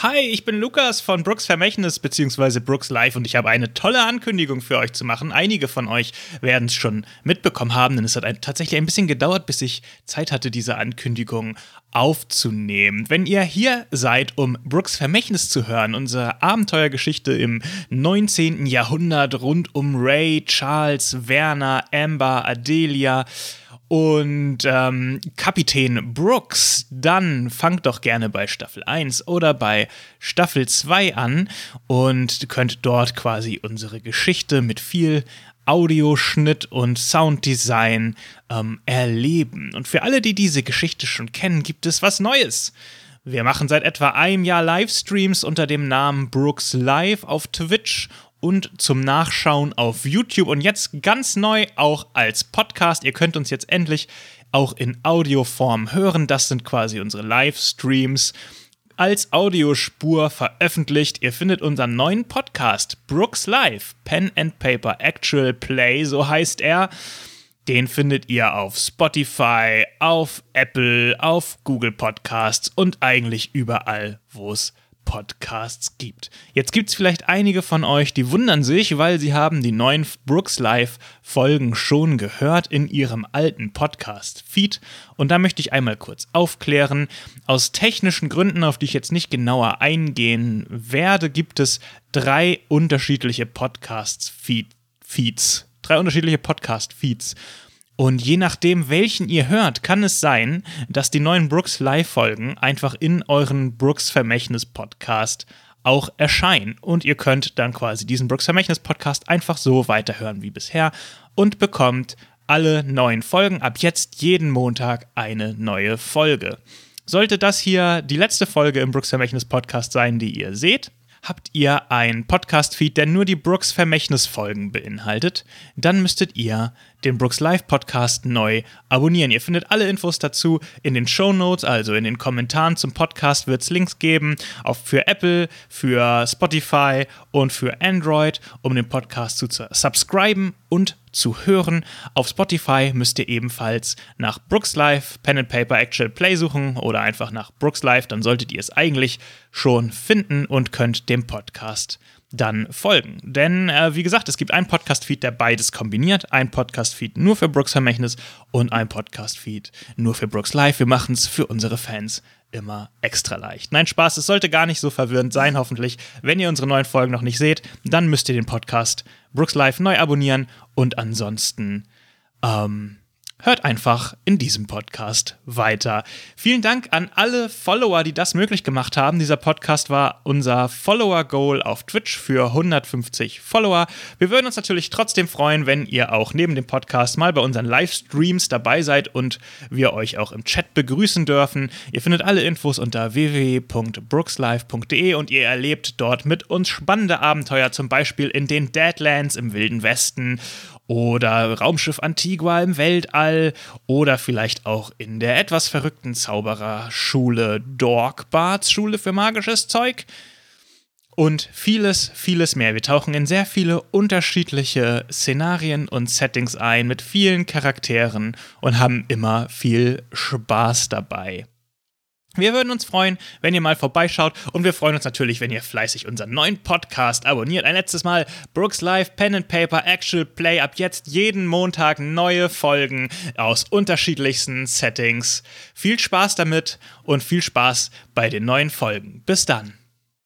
Hi, ich bin Lukas von Brooks Vermächtnis bzw. Brooks Live und ich habe eine tolle Ankündigung für euch zu machen. Einige von euch werden es schon mitbekommen haben, denn es hat ein, tatsächlich ein bisschen gedauert, bis ich Zeit hatte, diese Ankündigung aufzunehmen. Wenn ihr hier seid, um Brooks Vermächtnis zu hören, unsere Abenteuergeschichte im 19. Jahrhundert rund um Ray, Charles, Werner, Amber, Adelia, und ähm, Kapitän Brooks, dann fangt doch gerne bei Staffel 1 oder bei Staffel 2 an und könnt dort quasi unsere Geschichte mit viel Audioschnitt und Sounddesign ähm, erleben. Und für alle, die diese Geschichte schon kennen, gibt es was Neues. Wir machen seit etwa einem Jahr Livestreams unter dem Namen Brooks Live auf Twitch und zum Nachschauen auf YouTube und jetzt ganz neu auch als Podcast. Ihr könnt uns jetzt endlich auch in Audioform hören. Das sind quasi unsere Livestreams als Audiospur veröffentlicht. Ihr findet unseren neuen Podcast Brooks Live, Pen and Paper Actual Play, so heißt er. Den findet ihr auf Spotify, auf Apple, auf Google Podcasts und eigentlich überall, wo es Podcasts gibt. Jetzt gibt es vielleicht einige von euch, die wundern sich, weil sie haben die neuen Brooks Live Folgen schon gehört in ihrem alten Podcast-Feed. Und da möchte ich einmal kurz aufklären. Aus technischen Gründen, auf die ich jetzt nicht genauer eingehen werde, gibt es drei unterschiedliche Podcast-Feeds. Drei unterschiedliche Podcast-Feeds. Und je nachdem, welchen ihr hört, kann es sein, dass die neuen Brooks Live-Folgen einfach in euren Brooks Vermächtnis-Podcast auch erscheinen. Und ihr könnt dann quasi diesen Brooks Vermächtnis-Podcast einfach so weiterhören wie bisher und bekommt alle neuen Folgen ab jetzt jeden Montag eine neue Folge. Sollte das hier die letzte Folge im Brooks Vermächtnis Podcast sein, die ihr seht, habt ihr ein Podcast-Feed, der nur die Brooks Vermächtnis-Folgen beinhaltet, dann müsstet ihr den Brooks Live Podcast neu abonnieren. Ihr findet alle Infos dazu in den Show Notes, also in den Kommentaren zum Podcast wird es Links geben, auch für Apple, für Spotify und für Android, um den Podcast zu subscriben und zu hören. Auf Spotify müsst ihr ebenfalls nach Brooks Live Pen and Paper Actual Play suchen oder einfach nach Brooks Live, dann solltet ihr es eigentlich schon finden und könnt dem Podcast dann folgen. Denn, äh, wie gesagt, es gibt einen Podcast-Feed, der beides kombiniert. Ein Podcast-Feed nur für Brooks Vermächtnis und ein Podcast-Feed nur für Brooks Live. Wir machen es für unsere Fans immer extra leicht. Nein, Spaß, es sollte gar nicht so verwirrend sein, hoffentlich. Wenn ihr unsere neuen Folgen noch nicht seht, dann müsst ihr den Podcast Brooks Live neu abonnieren und ansonsten, ähm, hört einfach in diesem Podcast weiter. Vielen Dank an alle Follower, die das möglich gemacht haben. Dieser Podcast war unser Follower-Goal auf Twitch für 150 Follower. Wir würden uns natürlich trotzdem freuen, wenn ihr auch neben dem Podcast mal bei unseren Livestreams dabei seid und wir euch auch im Chat begrüßen dürfen. Ihr findet alle Infos unter www.brookslife.de und ihr erlebt dort mit uns spannende Abenteuer, zum Beispiel in den Deadlands im Wilden Westen oder Raumschiff Antigua im Weltall oder vielleicht auch in der etwas verrückten Zaubererschule Dorkbarts Schule für magisches Zeug und vieles, vieles mehr. Wir tauchen in sehr viele unterschiedliche Szenarien und Settings ein mit vielen Charakteren und haben immer viel Spaß dabei. Wir würden uns freuen, wenn ihr mal vorbeischaut und wir freuen uns natürlich, wenn ihr fleißig unseren neuen Podcast abonniert. Ein letztes Mal Brooks Live Pen and Paper Actual Play. Ab jetzt jeden Montag neue Folgen aus unterschiedlichsten Settings. Viel Spaß damit und viel Spaß bei den neuen Folgen. Bis dann.